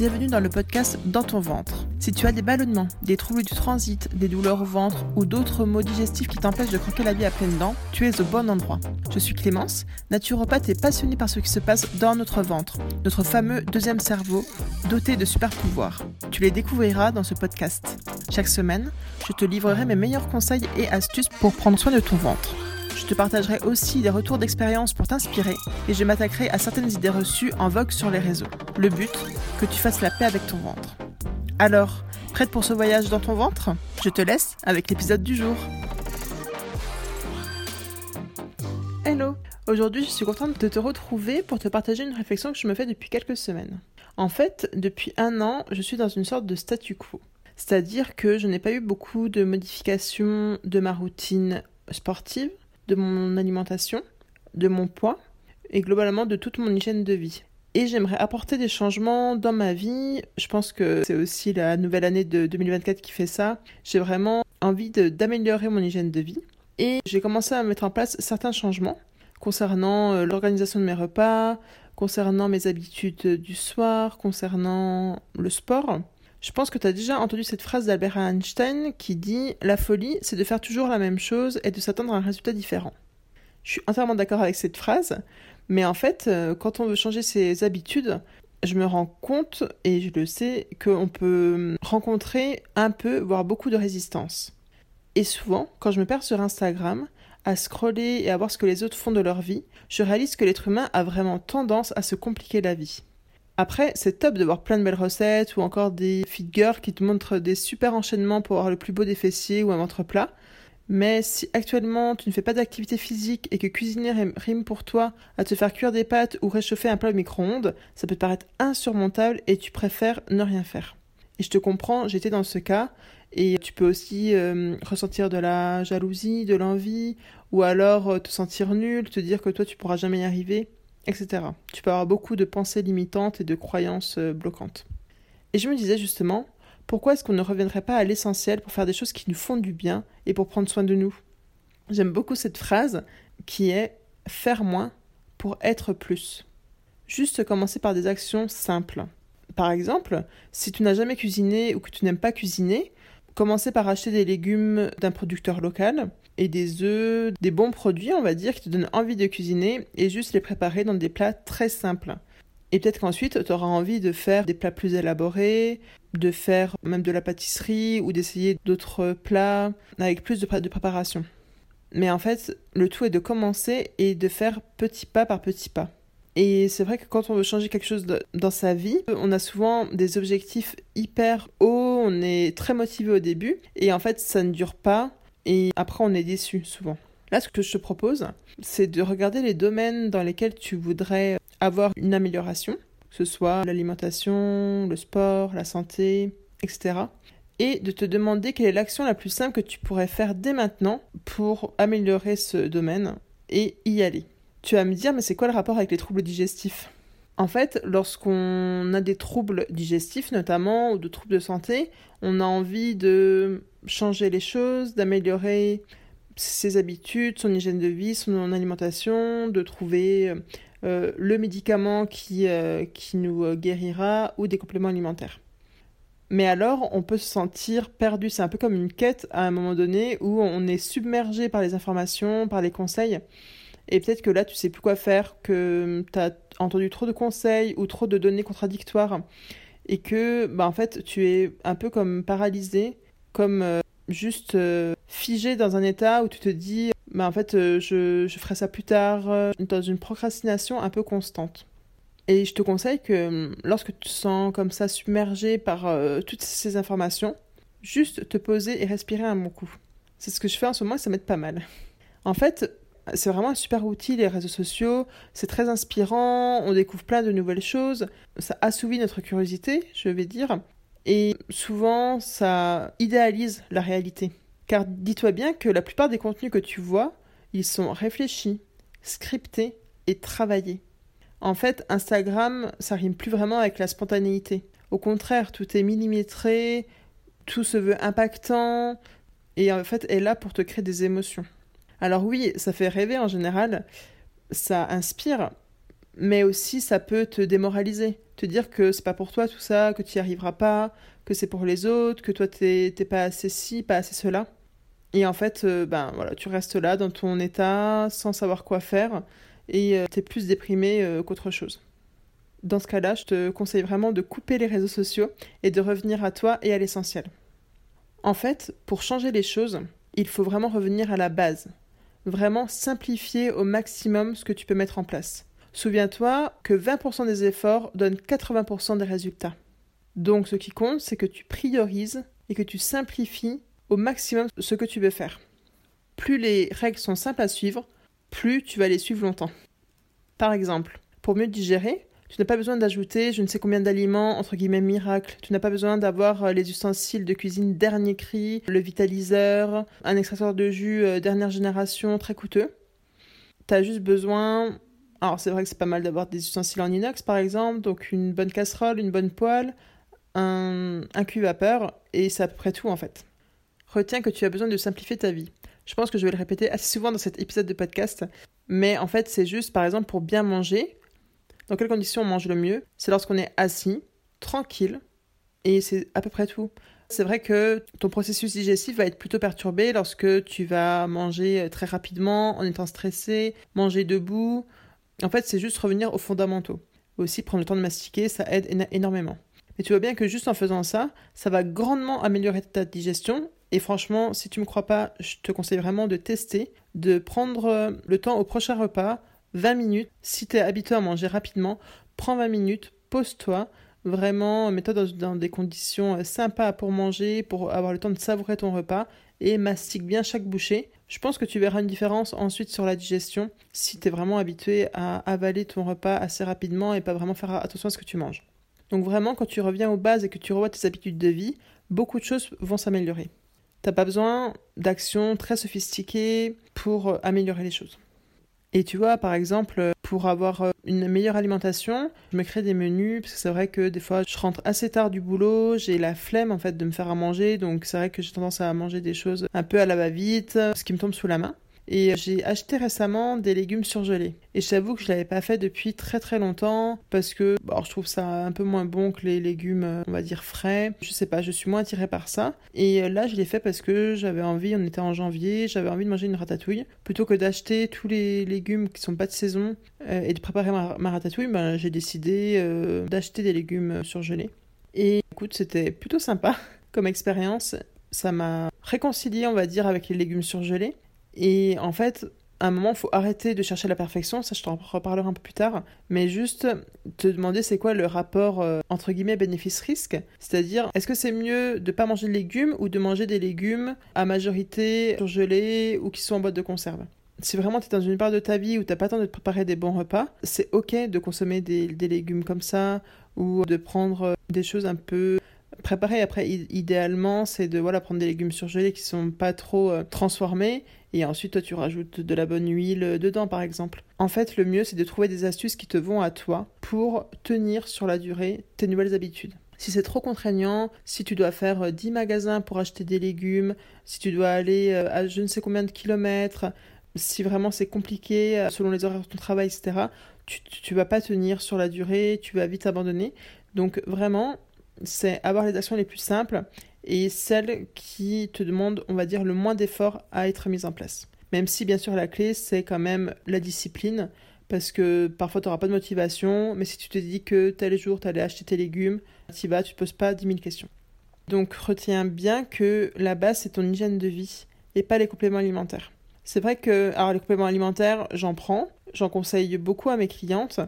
Bienvenue dans le podcast Dans ton ventre. Si tu as des ballonnements, des troubles du transit, des douleurs au ventre ou d'autres maux digestifs qui t'empêchent de croquer la vie à pleines dents, tu es au bon endroit. Je suis Clémence, naturopathe et passionnée par ce qui se passe dans notre ventre, notre fameux deuxième cerveau, doté de super pouvoirs. Tu les découvriras dans ce podcast. Chaque semaine, je te livrerai mes meilleurs conseils et astuces pour prendre soin de ton ventre. Je te partagerai aussi des retours d'expérience pour t'inspirer et je m'attaquerai à certaines idées reçues en vogue sur les réseaux. Le but, que tu fasses la paix avec ton ventre. Alors, prête pour ce voyage dans ton ventre? Je te laisse avec l'épisode du jour. Hello Aujourd'hui, je suis contente de te retrouver pour te partager une réflexion que je me fais depuis quelques semaines. En fait, depuis un an, je suis dans une sorte de statu quo. C'est-à-dire que je n'ai pas eu beaucoup de modifications de ma routine sportive, de mon alimentation, de mon poids et globalement de toute mon hygiène de vie. Et j'aimerais apporter des changements dans ma vie. Je pense que c'est aussi la nouvelle année de 2024 qui fait ça. J'ai vraiment envie d'améliorer mon hygiène de vie. Et j'ai commencé à mettre en place certains changements concernant euh, l'organisation de mes repas, concernant mes habitudes du soir, concernant le sport. Je pense que tu as déjà entendu cette phrase d'Albert Einstein qui dit La folie, c'est de faire toujours la même chose et de s'attendre à un résultat différent. Je suis entièrement d'accord avec cette phrase, mais en fait, euh, quand on veut changer ses habitudes, je me rends compte, et je le sais, qu'on peut rencontrer un peu, voire beaucoup de résistance. Et souvent, quand je me perds sur Instagram, à scroller et à voir ce que les autres font de leur vie, je réalise que l'être humain a vraiment tendance à se compliquer la vie. Après, c'est top de voir plein de belles recettes ou encore des fit girls qui te montrent des super enchaînements pour avoir le plus beau des fessiers ou un ventre plat. Mais si actuellement tu ne fais pas d'activité physique et que cuisiner rime pour toi à te faire cuire des pâtes ou réchauffer un plat au micro-ondes, ça peut te paraître insurmontable et tu préfères ne rien faire. Et je te comprends, j'étais dans ce cas et tu peux aussi euh, ressentir de la jalousie, de l'envie ou alors euh, te sentir nul, te dire que toi tu pourras jamais y arriver etc. Tu peux avoir beaucoup de pensées limitantes et de croyances euh, bloquantes. Et je me disais justement, pourquoi est-ce qu'on ne reviendrait pas à l'essentiel pour faire des choses qui nous font du bien et pour prendre soin de nous? J'aime beaucoup cette phrase qui est faire moins pour être plus. Juste commencer par des actions simples. Par exemple, si tu n'as jamais cuisiné ou que tu n'aimes pas cuisiner, commencer par acheter des légumes d'un producteur local et des œufs, des bons produits, on va dire, qui te donnent envie de cuisiner et juste les préparer dans des plats très simples. Et peut-être qu'ensuite, tu auras envie de faire des plats plus élaborés, de faire même de la pâtisserie ou d'essayer d'autres plats avec plus de, de préparation. Mais en fait, le tout est de commencer et de faire petit pas par petit pas. Et c'est vrai que quand on veut changer quelque chose dans sa vie, on a souvent des objectifs hyper hauts, on est très motivé au début, et en fait ça ne dure pas, et après on est déçu souvent. Là, ce que je te propose, c'est de regarder les domaines dans lesquels tu voudrais avoir une amélioration, que ce soit l'alimentation, le sport, la santé, etc. Et de te demander quelle est l'action la plus simple que tu pourrais faire dès maintenant pour améliorer ce domaine et y aller. Tu vas me dire, mais c'est quoi le rapport avec les troubles digestifs? En fait, lorsqu'on a des troubles digestifs notamment, ou de troubles de santé, on a envie de changer les choses, d'améliorer ses habitudes, son hygiène de vie, son alimentation, de trouver euh, le médicament qui, euh, qui nous guérira ou des compléments alimentaires. Mais alors, on peut se sentir perdu. C'est un peu comme une quête à un moment donné où on est submergé par les informations, par les conseils. Et peut-être que là, tu sais plus quoi faire, que tu as entendu trop de conseils ou trop de données contradictoires. Et que, bah, en fait, tu es un peu comme paralysé comme euh, juste euh, figé dans un état où tu te dis, bah, en fait, euh, je, je, ferai ça plus tard, dans une procrastination un peu constante. Et je te conseille que lorsque tu te sens comme ça submergé par toutes ces informations, juste te poser et respirer un bon coup. C'est ce que je fais en ce moment et ça m'aide pas mal. En fait, c'est vraiment un super outil, les réseaux sociaux. C'est très inspirant, on découvre plein de nouvelles choses. Ça assouvit notre curiosité, je vais dire. Et souvent, ça idéalise la réalité. Car dis-toi bien que la plupart des contenus que tu vois, ils sont réfléchis, scriptés et travaillés. En fait, Instagram, ça rime plus vraiment avec la spontanéité. Au contraire, tout est millimétré, tout se veut impactant, et en fait est là pour te créer des émotions. Alors oui, ça fait rêver en général, ça inspire, mais aussi ça peut te démoraliser, te dire que c'est pas pour toi tout ça, que tu n'y arriveras pas, que c'est pour les autres, que toi t'es pas assez ci, pas assez cela. Et en fait, euh, ben voilà, tu restes là dans ton état sans savoir quoi faire et euh, tu es plus déprimé euh, qu'autre chose. Dans ce cas-là, je te conseille vraiment de couper les réseaux sociaux et de revenir à toi et à l'essentiel. En fait, pour changer les choses, il faut vraiment revenir à la base. Vraiment simplifier au maximum ce que tu peux mettre en place. Souviens-toi que 20% des efforts donnent 80% des résultats. Donc ce qui compte, c'est que tu priorises et que tu simplifies au maximum ce que tu veux faire. Plus les règles sont simples à suivre, plus tu vas les suivre longtemps. Par exemple, pour mieux digérer, tu n'as pas besoin d'ajouter je ne sais combien d'aliments, entre guillemets miracles. Tu n'as pas besoin d'avoir euh, les ustensiles de cuisine dernier cri, le vitaliseur, un extracteur de jus euh, dernière génération très coûteux. Tu as juste besoin. Alors, c'est vrai que c'est pas mal d'avoir des ustensiles en inox par exemple, donc une bonne casserole, une bonne poêle, un, un cuit vapeur, et c'est à peu près tout en fait. Retiens que tu as besoin de simplifier ta vie. Je pense que je vais le répéter assez souvent dans cet épisode de podcast, mais en fait, c'est juste par exemple pour bien manger. Dans quelles conditions on mange le mieux? C'est lorsqu'on est assis, tranquille, et c'est à peu près tout. C'est vrai que ton processus digestif va être plutôt perturbé lorsque tu vas manger très rapidement, en étant stressé, manger debout. En fait, c'est juste revenir aux fondamentaux. Aussi, prendre le temps de mastiquer, ça aide énormément. Mais tu vois bien que juste en faisant ça, ça va grandement améliorer ta digestion et franchement, si tu ne me crois pas, je te conseille vraiment de tester, de prendre euh, le temps au prochain repas, 20 minutes. Si tu es habitué à manger rapidement, prends 20 minutes, pose-toi, vraiment mets-toi dans, des conditions euh, sympas pour manger, pour avoir le temps de savourer ton repas et mastique bien chaque bouchée. Je pense que tu verras une différence ensuite sur la digestion si tu es vraiment habitué à avaler ton repas assez rapidement et pas vraiment faire attention à ce que tu manges. Donc vraiment, quand tu reviens aux bases et que tu revois tes habitudes de vie, beaucoup de choses vont s'améliorer. T'as pas besoin d'actions très sophistiquées pour euh, améliorer les choses. Et tu vois, par exemple, pour avoir euh, une meilleure alimentation, je me crée des menus, parce que c'est vrai que des fois, je rentre assez tard du boulot, j'ai la flemme en fait de me faire à manger, donc c'est vrai que j'ai tendance à manger des choses un peu à la va-vite, ce qui me tombe sous la main. Et j'ai acheté récemment des légumes surgelés. Et j'avoue que je l'avais pas fait depuis très très longtemps parce que bon, je trouve ça un peu moins bon que les légumes, euh, on va dire frais. Je sais pas, je suis moins attirée par ça. Et euh, là, je l'ai fait parce que j'avais envie, on était en janvier, j'avais envie de manger une ratatouille. Plutôt que d'acheter tous les légumes qui sont pas de saison euh, et de préparer ma, ratatouille, ben, j'ai décidé d'acheter des légumes surgelés. Et écoute, c'était plutôt sympa comme expérience. Ça m'a réconcilié, on va dire, avec les légumes surgelés. Et en fait, à un moment, il faut arrêter de chercher la perfection, ça je t'en reparlerai un peu plus tard, mais juste te demander c'est quoi le rapport euh, entre guillemets bénéfice-risque, c'est-à-dire est-ce que c'est mieux de pas manger de légumes ou de manger des légumes à majorité surgelés ou qui sont en boîte de conserve? Si vraiment tu es dans une part de ta vie où tu n'as pas le temps de te préparer des bons repas, c'est ok de consommer des, des légumes comme ça ou de prendre des choses un peu préparer après idéalement c'est de voilà prendre des légumes surgelés qui sont pas trop euh, transformés et ensuite toi tu rajoutes de la bonne huile dedans par exemple. En fait le mieux c'est de trouver des astuces qui te vont à toi pour tenir sur la durée tes nouvelles habitudes. Si c'est trop contraignant, si tu dois faire 10 euh, magasins pour acheter des légumes, si tu dois aller euh, à je ne sais combien de kilomètres, si vraiment c'est compliqué selon les horaires de ton travail, etc., tu, tu vas pas tenir sur la durée, tu vas vite abandonner. Donc vraiment, c'est avoir les actions les plus simples et celles qui te demandent, on va dire, le moins d'efforts à être mises en place. Même si, bien sûr, la clé, c'est quand même la discipline, parce que parfois, tu n'auras pas de motivation, mais si tu te dis que tel jour, tu allais acheter tes légumes, tu vas, tu ne te poses pas 10 000 questions. Donc, retiens bien que la base, c'est ton hygiène de vie et pas les compléments alimentaires. C'est vrai que, alors, les compléments alimentaires, j'en prends, j'en conseille beaucoup à mes clientes,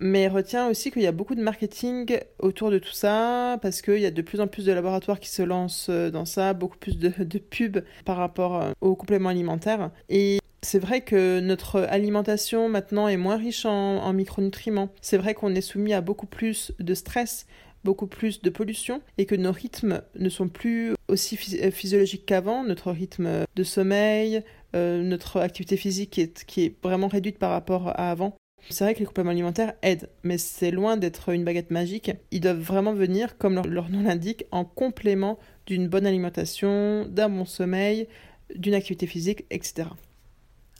mais retiens aussi qu'il y a beaucoup de marketing autour de tout ça, parce qu'il y a de plus en plus de laboratoires qui se lancent euh, dans ça, beaucoup plus de, de pubs par rapport euh, aux compléments alimentaires. Et c'est vrai que notre alimentation maintenant est moins riche en, en micronutriments. C'est vrai qu'on est soumis à beaucoup plus de stress, beaucoup plus de pollution et que nos rythmes ne sont plus aussi euh, physiologiques qu'avant. Notre rythme de sommeil, notre activité physique est, qui est vraiment réduite par rapport à avant. C'est vrai que les compléments alimentaires aident, mais c'est loin d'être une baguette magique. Ils doivent vraiment venir, comme leur, nom l'indique, en complément d'une bonne alimentation, d'un bon sommeil, d'une activité physique, etc.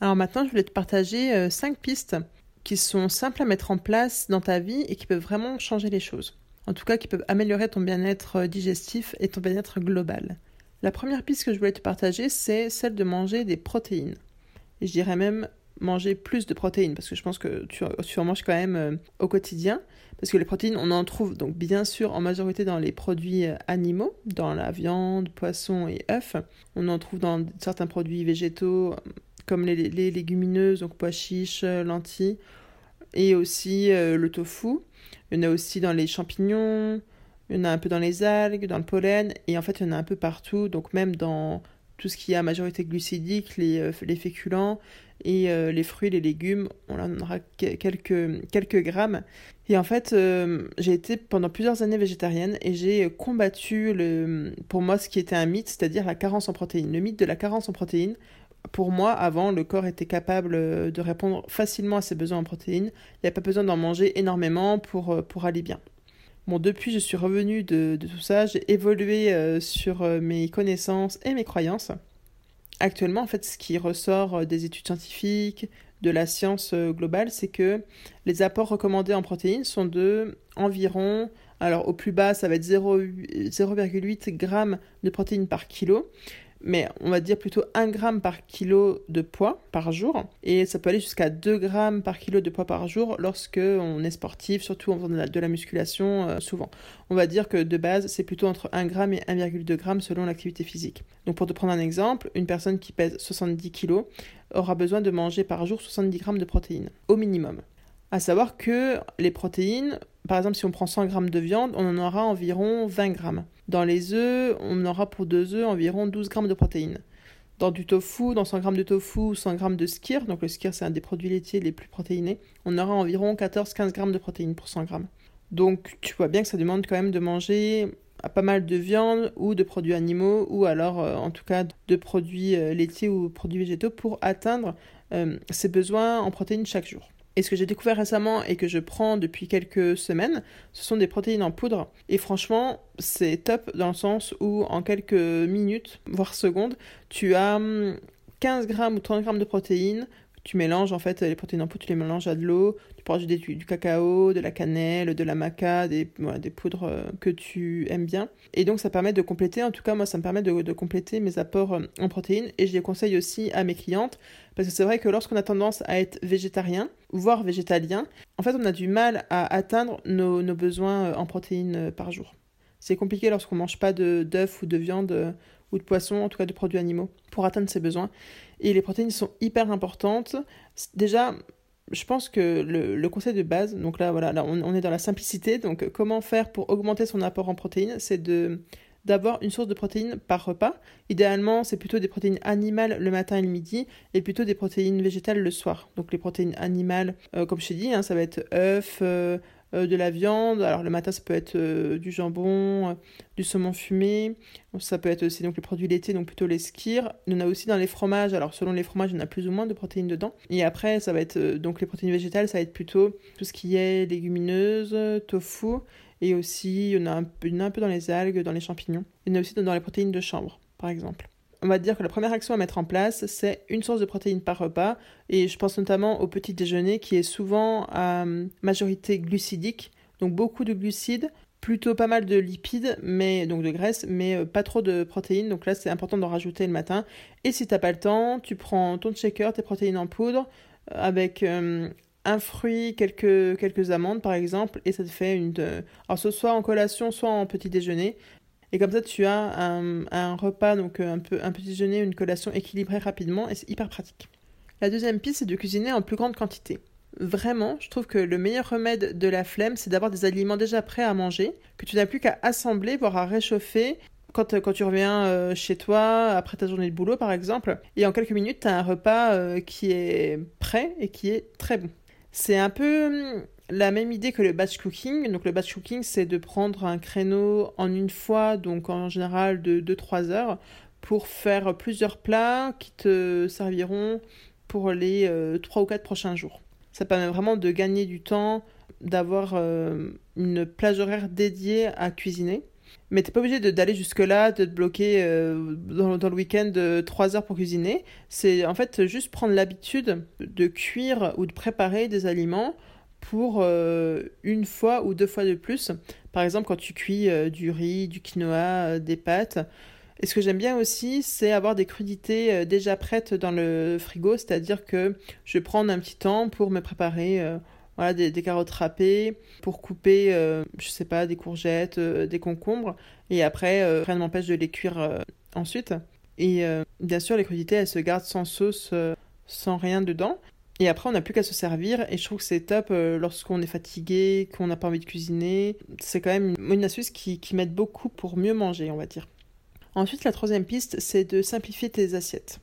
Alors maintenant, je voulais te partager 5 euh, pistes qui sont simples à mettre en place dans ta vie et qui peuvent vraiment changer les choses. En tout cas, qui peuvent améliorer ton bien-être digestif et ton bien-être global. La première piste que je voulais te partager, c'est celle de manger des protéines. Et je dirais même manger plus de protéines, parce que je pense que tu, en manges quand même euh, au quotidien. Parce que les protéines, on en trouve donc bien sûr en majorité dans les produits euh, animaux, dans la viande, poisson et œufs. On en trouve dans certains produits végétaux, comme les, légumineuses, donc pois chiches, lentilles, et aussi euh, le tofu. Il y en a aussi dans les champignons, il y en a un peu dans les algues, dans le pollen, et en fait il y en a un peu partout, donc même dans tout ce qui a majorité glucidique, les, euh, les féculents et euh, les fruits, les légumes, on en aura quelques, quelques grammes. Et en fait, j'ai été pendant plusieurs années végétarienne et j'ai combattu le, pour moi ce qui était un mythe, c'est-à-dire la carence en protéines. Le mythe de la carence en protéines, pour moi, avant, le corps était capable euh, de répondre facilement à ses besoins en protéines. Il n'y a pas besoin d'en manger énormément pour, euh, pour aller bien. Bon, depuis, je suis revenue de, tout ça, j'ai évolué euh, sur mes connaissances et mes croyances. Actuellement, en fait, ce qui ressort des études scientifiques, de la science globale, c'est que les apports recommandés en protéines sont de environ, alors au plus bas, ça va être 0,8 g de protéines par kilo, mais on va dire plutôt 1 gramme par kilo de poids par jour. Et ça peut aller jusqu'à 2 grammes par kilo de poids par jour lorsque on est sportif, surtout en faisant de la, musculation euh, souvent. On va dire que de base, c'est plutôt entre 1 gramme et 1,2 gramme selon l'activité physique. Donc pour te prendre un exemple, une personne qui pèse 70 kg aura besoin de manger par jour 70 grammes de protéines, au minimum. À savoir que les protéines, par exemple, si on prend 100 grammes de viande, on en aura environ 20 grammes. Dans les œufs, on aura pour deux œufs environ 12 grammes de protéines. Dans du tofu, dans 100 grammes de tofu, 100 grammes de skir, donc le skir c'est un des produits laitiers les plus protéinés, on aura environ 14-15 grammes de protéines pour 100 grammes. Donc tu vois bien que ça demande quand même de manger pas mal de viande ou de produits animaux ou alors euh, en tout cas de produits euh, laitiers ou produits végétaux pour atteindre euh, ses besoins en protéines chaque jour. Et ce que j'ai découvert récemment et que je prends depuis quelques semaines, ce sont des protéines en poudre. Et franchement, c'est top dans le sens où en quelques minutes, voire secondes, tu as 15 hum, grammes ou 30 grammes de protéines. Tu mélanges en fait les protéines en poudre, tu les mélanges à de l'eau, tu peux rajouter du, cacao, de la cannelle, de la maca, des, des poudres euh, que tu aimes bien. Et donc ça permet de compléter, en tout cas moi ça me permet de, de compléter mes apports euh, en protéines et je les conseille aussi à mes clientes parce que c'est vrai que lorsqu'on a tendance à être végétarien, voire végétalien, en fait, on a du mal à atteindre nos, besoins euh, en protéines par jour. C'est compliqué lorsqu'on ne mange pas d'œufs ou de viande ou de poisson, en tout cas de produits animaux, pour atteindre ses besoins. Et les protéines sont hyper importantes. Déjà, je pense que le, conseil de base, donc là, voilà, là, on, est dans la simplicité. Donc, comment faire pour augmenter son apport en protéines? C'est de d'avoir une source de protéines par repas. Idéalement, c'est plutôt des protéines animales le matin et le midi et plutôt des protéines végétales le soir. Donc les protéines animales, euh, comme je t'ai dit, hein, ça va être œufs, euh, de la viande. Alors le matin, ça peut être du jambon, du saumon fumé. Ça peut être aussi donc les produits laitiers, donc plutôt les skirs. Il y en a aussi dans les fromages. Alors selon les fromages, il y en a plus ou moins de protéines dedans. Et après, ça va être donc les protéines végétales, ça va être plutôt tout ce qui est légumineuses, tofu et aussi, il y en a un peu, un peu dans les algues, dans les champignons. Il y en a aussi dans les protéines de chambre, par exemple. On va dire que la première action à mettre en place, c'est une source de protéines par repas. Et je pense notamment au petit déjeuner qui est souvent à majorité glucidique, donc beaucoup de glucides, plutôt pas mal de lipides, mais donc de graisse, mais euh, pas trop de protéines. Donc là, c'est important d'en rajouter le matin. Et si t'as pas le temps, tu prends ton shaker, tes protéines en poudre, euh, avec euh, un fruit, quelques, quelques amandes par exemple, et ça te fait une. Alors, soit en collation, soit en petit déjeuner. Et comme ça, tu as un, repas, donc un, peu, un petit déjeuner, une collation équilibrée rapidement, et c'est hyper pratique. La deuxième piste, c'est de cuisiner en plus grande quantité. Vraiment, je trouve que le meilleur remède de la flemme, c'est d'avoir des aliments déjà prêts à manger, que tu n'as plus qu'à assembler, voire à réchauffer quand, quand, tu reviens euh, chez toi, après ta journée de boulot par exemple, et en quelques minutes, tu as un repas euh, qui est prêt et qui est très bon. C'est un peu hum, la même idée que le batch cooking. Donc le batch cooking, c'est de prendre un créneau en une fois, donc en général de 2-3 heures, pour faire plusieurs plats qui te serviront pour les 3 euh, ou 4 prochains jours. Ça permet vraiment de gagner du temps, d'avoir euh, une plage horaire dédiée à cuisiner. Mais t'es pas obligé d'aller jusque-là, de te bloquer euh, dans, le week-end de 3 heures pour cuisiner. C'est en fait juste prendre l'habitude de cuire ou de préparer des aliments pour euh, une fois ou deux fois de plus. Par exemple, quand tu cuis euh, du riz, du quinoa, des pâtes. Et ce que j'aime bien aussi, c'est avoir des crudités déjà prêtes dans le frigo, c'est-à-dire que je vais prendre un petit temps pour me préparer voilà, des, carottes râpées pour couper, euh, je sais pas, des courgettes, euh, des concombres. Et après, euh, rien ne m'empêche de les cuire ensuite. Et bien sûr, les crudités, elles se gardent sans sauce, sans rien dedans. Et après, on n'a plus qu'à se servir. Et je trouve que c'est top lorsqu'on est fatigué, qu'on n'a pas envie de cuisiner. C'est quand même une, astuce qui, m'aide beaucoup pour mieux manger, on va dire. Ensuite, la troisième piste, c'est de simplifier tes assiettes.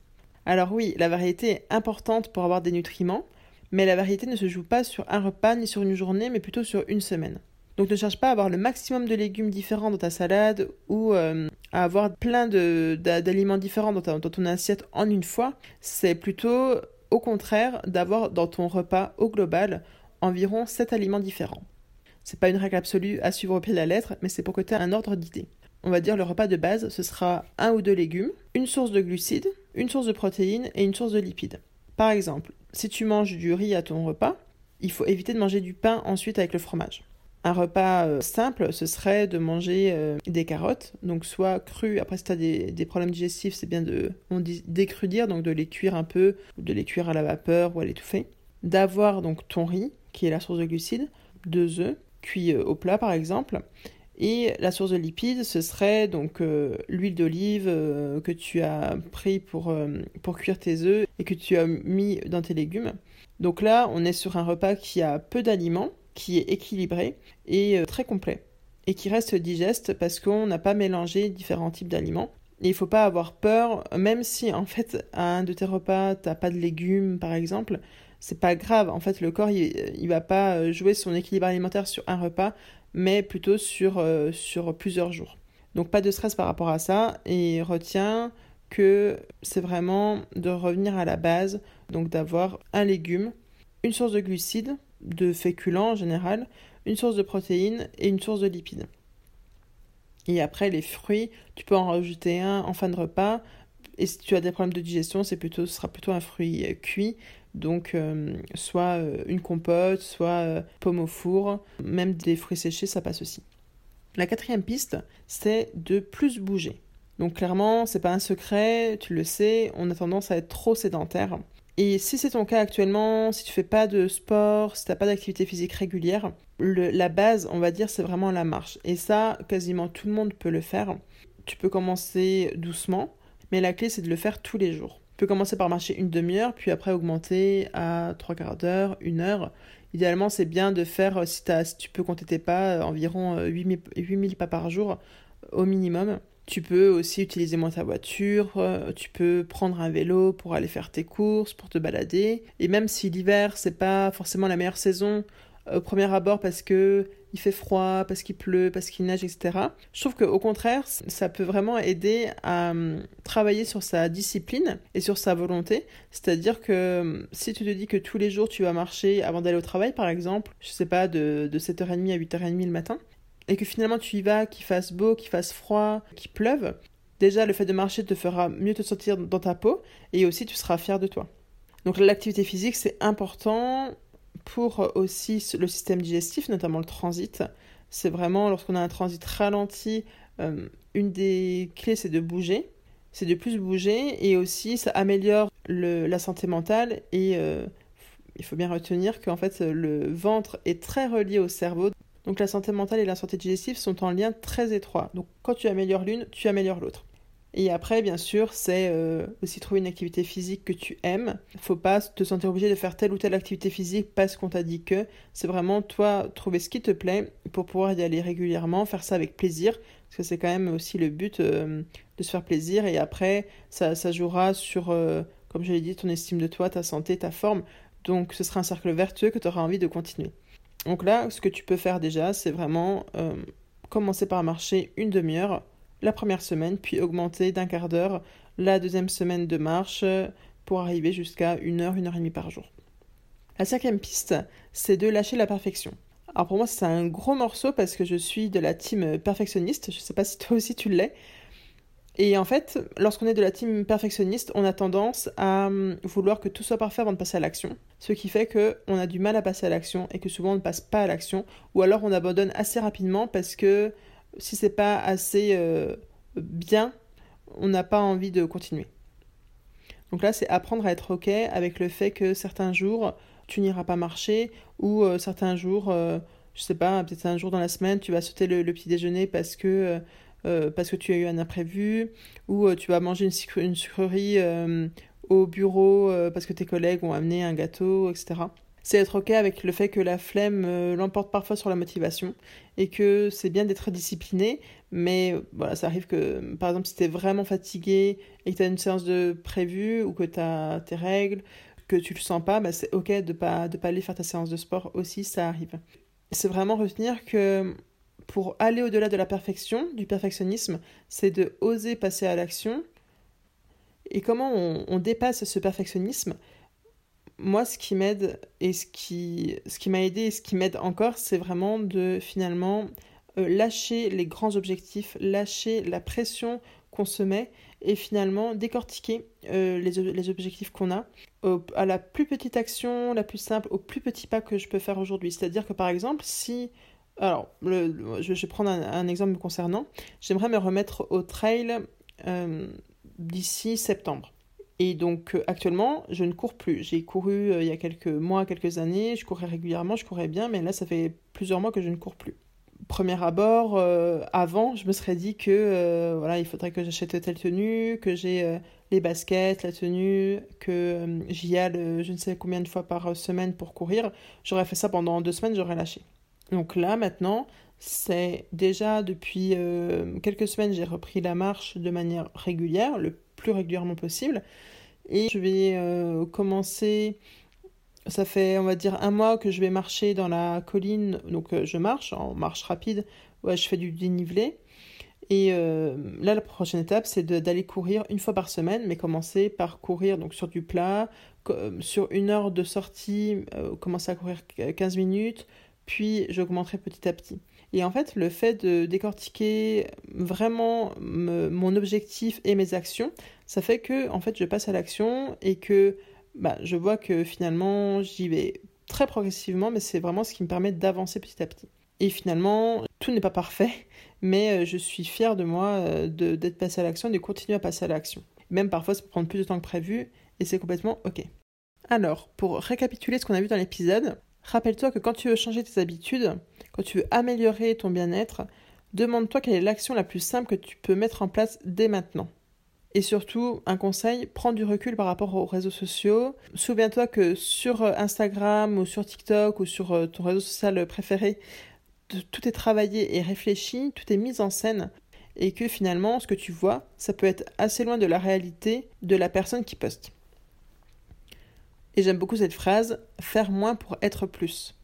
Alors oui, la variété est importante pour avoir des nutriments, mais la variété ne se joue pas sur un repas ni sur une journée, mais plutôt sur une semaine. Donc ne cherche pas à avoir le maximum de légumes différents dans ta salade ou euh, à avoir plein d'aliments différents dans, ton assiette en une fois. C'est plutôt au contraire d'avoir dans ton repas au global environ 7 aliments différents. C'est pas une règle absolue à suivre au pied de la lettre, mais c'est pour que tu aies un ordre d'idée. On va dire le repas de base, ce sera un ou deux légumes, une source de glucides, une source de protéines et une source de lipides. Par exemple, si tu manges du riz à ton repas, il faut éviter de manger du pain ensuite avec le fromage. Un repas euh, simple, ce serait de manger euh, des carottes, donc soit crues, après si tu as des, problèmes digestifs, c'est bien de on dit décrudir, donc de les cuire un peu, ou de les cuire à la vapeur ou à l'étouffer. D'avoir donc ton riz, qui est la source de glucides, deux œufs, cuits euh, au plat par exemple, et la source de lipides, ce serait donc l'huile d'olive que tu as pris pour, pour cuire tes œufs et que tu as mis dans tes légumes. Donc là, on est sur un repas qui a peu d'aliments, qui est équilibré et très complet. Et qui reste digeste parce qu'on n'a pas mélangé différents types d'aliments. Et il ne faut pas avoir peur, même si en fait à un de tes repas, tu n'as pas de légumes par exemple, c'est pas grave. En fait, le corps, il, il va pas jouer son équilibre alimentaire sur un repas mais plutôt sur, euh, sur plusieurs jours. Donc pas de stress par rapport à ça et retiens que c'est vraiment de revenir à la base, donc d'avoir un légume, une source de glucides, de féculents en général, une source de protéines et une source de lipides. Et après les fruits, tu peux en rajouter un en fin de repas. Et si tu as des problèmes de digestion, plutôt, ce sera plutôt un fruit cuit donc, euh, soit euh, une compote, soit euh, pomme au four, même des fruits séchés, ça passe aussi. La quatrième piste, c'est de plus bouger. Donc, clairement, c'est pas un secret, tu le sais, on a tendance à être trop sédentaire. Et si c'est ton cas actuellement, si tu fais pas de sport, si t'as pas d'activité physique régulière, la base, on va dire, c'est vraiment la marche. Et ça, quasiment tout le monde peut le faire. Tu peux commencer doucement, mais la clé, c'est de le faire tous les jours peux commencer par marcher une demi-heure, puis après augmenter à trois quarts d'heure, une heure. Idéalement, c'est bien de faire, euh, si, si, tu peux compter tes pas, euh, environ 8000, euh, 8000 pas par jour au minimum. Tu peux aussi utiliser moins ta voiture, tu peux prendre un vélo pour aller faire tes courses, pour te balader. Et même si l'hiver, c'est pas forcément la meilleure saison au premier abord parce que il fait froid, parce qu'il pleut, parce qu'il neige, etc. Je trouve qu'au contraire, ça peut vraiment aider à hum, travailler sur sa discipline et sur sa volonté. C'est-à-dire que hum, si tu te dis que tous les jours tu vas marcher avant d'aller au travail, par exemple, je sais pas, de, 7h30 à 8h30 le matin, et que finalement tu y vas, qu'il fasse beau, qu'il fasse froid, qu'il pleuve, déjà le fait de marcher te fera mieux te sentir dans ta peau et aussi tu seras fier de toi. Donc l'activité physique c'est important pour aussi le système digestif, notamment le transit. C'est vraiment lorsqu'on a un transit ralenti, euh, une des clés c'est de bouger, c'est de plus bouger et aussi ça améliore la santé mentale et euh, il faut bien retenir qu'en fait le ventre est très relié au cerveau. Donc la santé mentale et la santé digestive sont en lien très étroit. Donc quand tu améliores l'une, tu améliores l'autre. Et après, bien sûr, c'est euh, aussi trouver une activité physique que tu aimes. Faut pas te sentir obligé de faire telle ou telle activité physique parce qu'on t'a dit que. C'est vraiment toi trouver ce qui te plaît pour pouvoir y aller régulièrement, faire ça avec plaisir, parce que c'est quand même aussi le but euh, de se faire plaisir. Et après, ça, ça jouera sur, euh, comme je l'ai dit, ton estime de toi, ta santé, ta forme. Donc, ce sera un cercle vertueux que tu auras envie de continuer. Donc là, ce que tu peux faire déjà, c'est vraiment commencer par marcher une demi-heure la première semaine, puis augmenter d'un quart d'heure la deuxième semaine de marche pour arriver jusqu'à une heure, une heure et demie par jour. La cinquième piste, c'est de lâcher la perfection. Alors pour moi, c'est un gros morceau parce que je suis de la team perfectionniste. Je sais pas si toi aussi tu l'es. Et en fait, lorsqu'on est de la team perfectionniste, on a tendance à hum, vouloir que tout soit parfait avant de passer à l'action. Ce qui fait qu'on a du mal à passer à l'action et que souvent on ne passe pas à l'action. Ou alors on abandonne assez rapidement parce que si c'est pas assez euh, bien, on n'a pas envie de continuer. Donc là, c'est apprendre à être OK avec le fait que certains jours, tu n'iras pas marcher ou euh, certains jours, euh, je sais pas, peut-être un jour dans la semaine, tu vas sauter le, petit déjeuner parce que, euh, parce que tu as eu un imprévu ou tu vas manger une, sucrerie au bureau parce que tes collègues ont amené un gâteau, etc c'est être ok avec le fait que la flemme euh, l'emporte parfois sur la motivation et que c'est bien d'être discipliné, mais voilà, ça arrive que par exemple si tu es vraiment fatigué et que tu as une séance de prévue ou que tu as tes règles, que tu le sens pas, bah c'est ok de pas de pas aller faire ta séance de sport aussi, ça arrive. C'est vraiment retenir que pour aller au-delà de la perfection, du perfectionnisme, c'est de oser passer à l'action. Et comment on dépasse ce perfectionnisme? Moi, ce qui m'aide et ce qui, m'a aidé et ce qui m'aide encore, c'est vraiment de finalement euh, lâcher les grands objectifs, lâcher la pression qu'on se met et finalement décortiquer euh, les, les, objectifs qu'on a à la plus petite action, la plus simple, au plus petit pas que je peux faire aujourd'hui. C'est-à-dire que par exemple, si... Alors, je, vais prendre un, exemple concernant. J'aimerais me remettre au trail euh, d'ici septembre. Et donc euh, actuellement, je ne cours plus. J'ai couru euh, il y a quelques mois, quelques années, je courais régulièrement, je courais bien, mais là, ça fait plusieurs mois que je ne cours plus. Premier abord, avant, je me serais dit que voilà, il faudrait que j'achète telle tenue, que j'ai les baskets, la tenue, que j'y aille je ne sais combien de fois par semaine pour courir. J'aurais fait ça pendant deux semaines, j'aurais lâché. Donc là, maintenant, c'est déjà depuis quelques semaines, j'ai repris la marche de manière régulière, le plus régulièrement possible. Et je vais euh, commencer, ça fait on va dire un mois que je vais marcher dans la colline, donc euh, je marche en marche rapide, ouais, je fais du dénivelé. Et euh, là, la prochaine étape, c'est d'aller courir une fois par semaine, mais commencer par courir donc sur du plat, sur une heure de sortie, commencer à courir 15 minutes, puis j'augmenterai petit à petit. Et en fait, le fait de décortiquer vraiment mon objectif et mes actions, ça fait que en fait, je passe à l'action et que bah, je vois que finalement, j'y vais très progressivement, mais c'est vraiment ce qui me permet d'avancer petit à petit. Et finalement, tout n'est pas parfait, mais euh, je suis fière de moi euh, d'être passé à l'action et de continuer à passer à l'action. Même parfois, ça peut prendre plus de temps que prévu, et c'est complètement OK. Alors, pour récapituler ce qu'on a vu dans l'épisode, rappelle-toi que quand tu veux changer tes habitudes, quand tu veux améliorer ton bien-être, demande-toi quelle est l'action la plus simple que tu peux mettre en place dès maintenant. Et surtout, un conseil, prends du recul par rapport aux réseaux sociaux. Souviens-toi que sur euh, Instagram ou sur TikTok ou sur euh, ton réseau social préféré, tout est travaillé et réfléchi, tout est mis en scène et que finalement, ce que tu vois, ça peut être assez loin de la réalité de la personne qui poste. Et j'aime beaucoup cette phrase, faire moins pour être plus.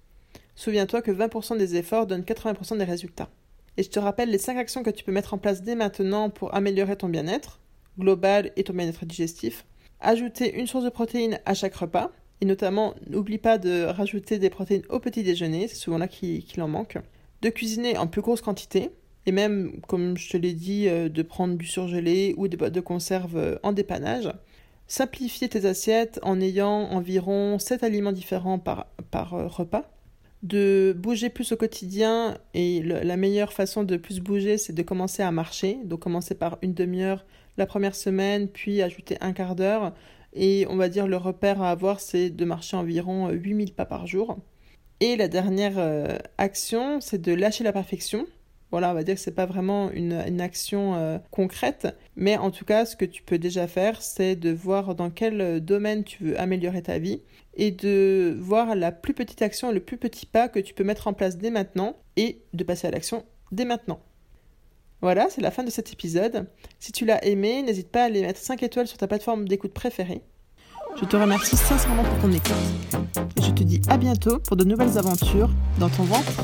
Souviens-toi que 20% des efforts donnent 80% des résultats. Et je te rappelle les 5 actions que tu peux mettre en place dès maintenant pour améliorer ton bien-être global et ton bien-être digestif. Ajouter une source de protéines à chaque repas. Et notamment, n'oublie pas de rajouter des protéines au petit déjeuner, c'est souvent là qu'il en manque. De cuisiner en plus grosse quantité. Et même, comme je te l'ai dit, euh, de prendre du surgelé ou des boîtes de conserve euh, en dépannage. Simplifier tes assiettes en ayant environ 7 aliments différents par, euh, repas. De bouger plus au quotidien et la meilleure façon de plus bouger c'est de commencer à marcher. Donc commencer par une demi-heure la première semaine puis ajouter un quart d'heure. Et on va dire le repère à avoir c'est de marcher environ 8000 pas par jour. Et la dernière euh, action c'est de lâcher la perfection voilà, on va dire que c'est pas vraiment une, action euh, concrète, mais en tout cas, ce que tu peux déjà faire, c'est de voir dans quel domaine tu veux améliorer ta vie et de voir la plus petite action, le plus petit pas que tu peux mettre en place dès maintenant et de passer à l'action dès maintenant. Voilà, c'est la fin de cet épisode. Si tu l'as aimé, n'hésite pas à aller mettre 5 étoiles sur ta plateforme d'écoute préférée. Je te remercie sincèrement pour ton écoute. Et je te dis à bientôt pour de nouvelles aventures dans ton ventre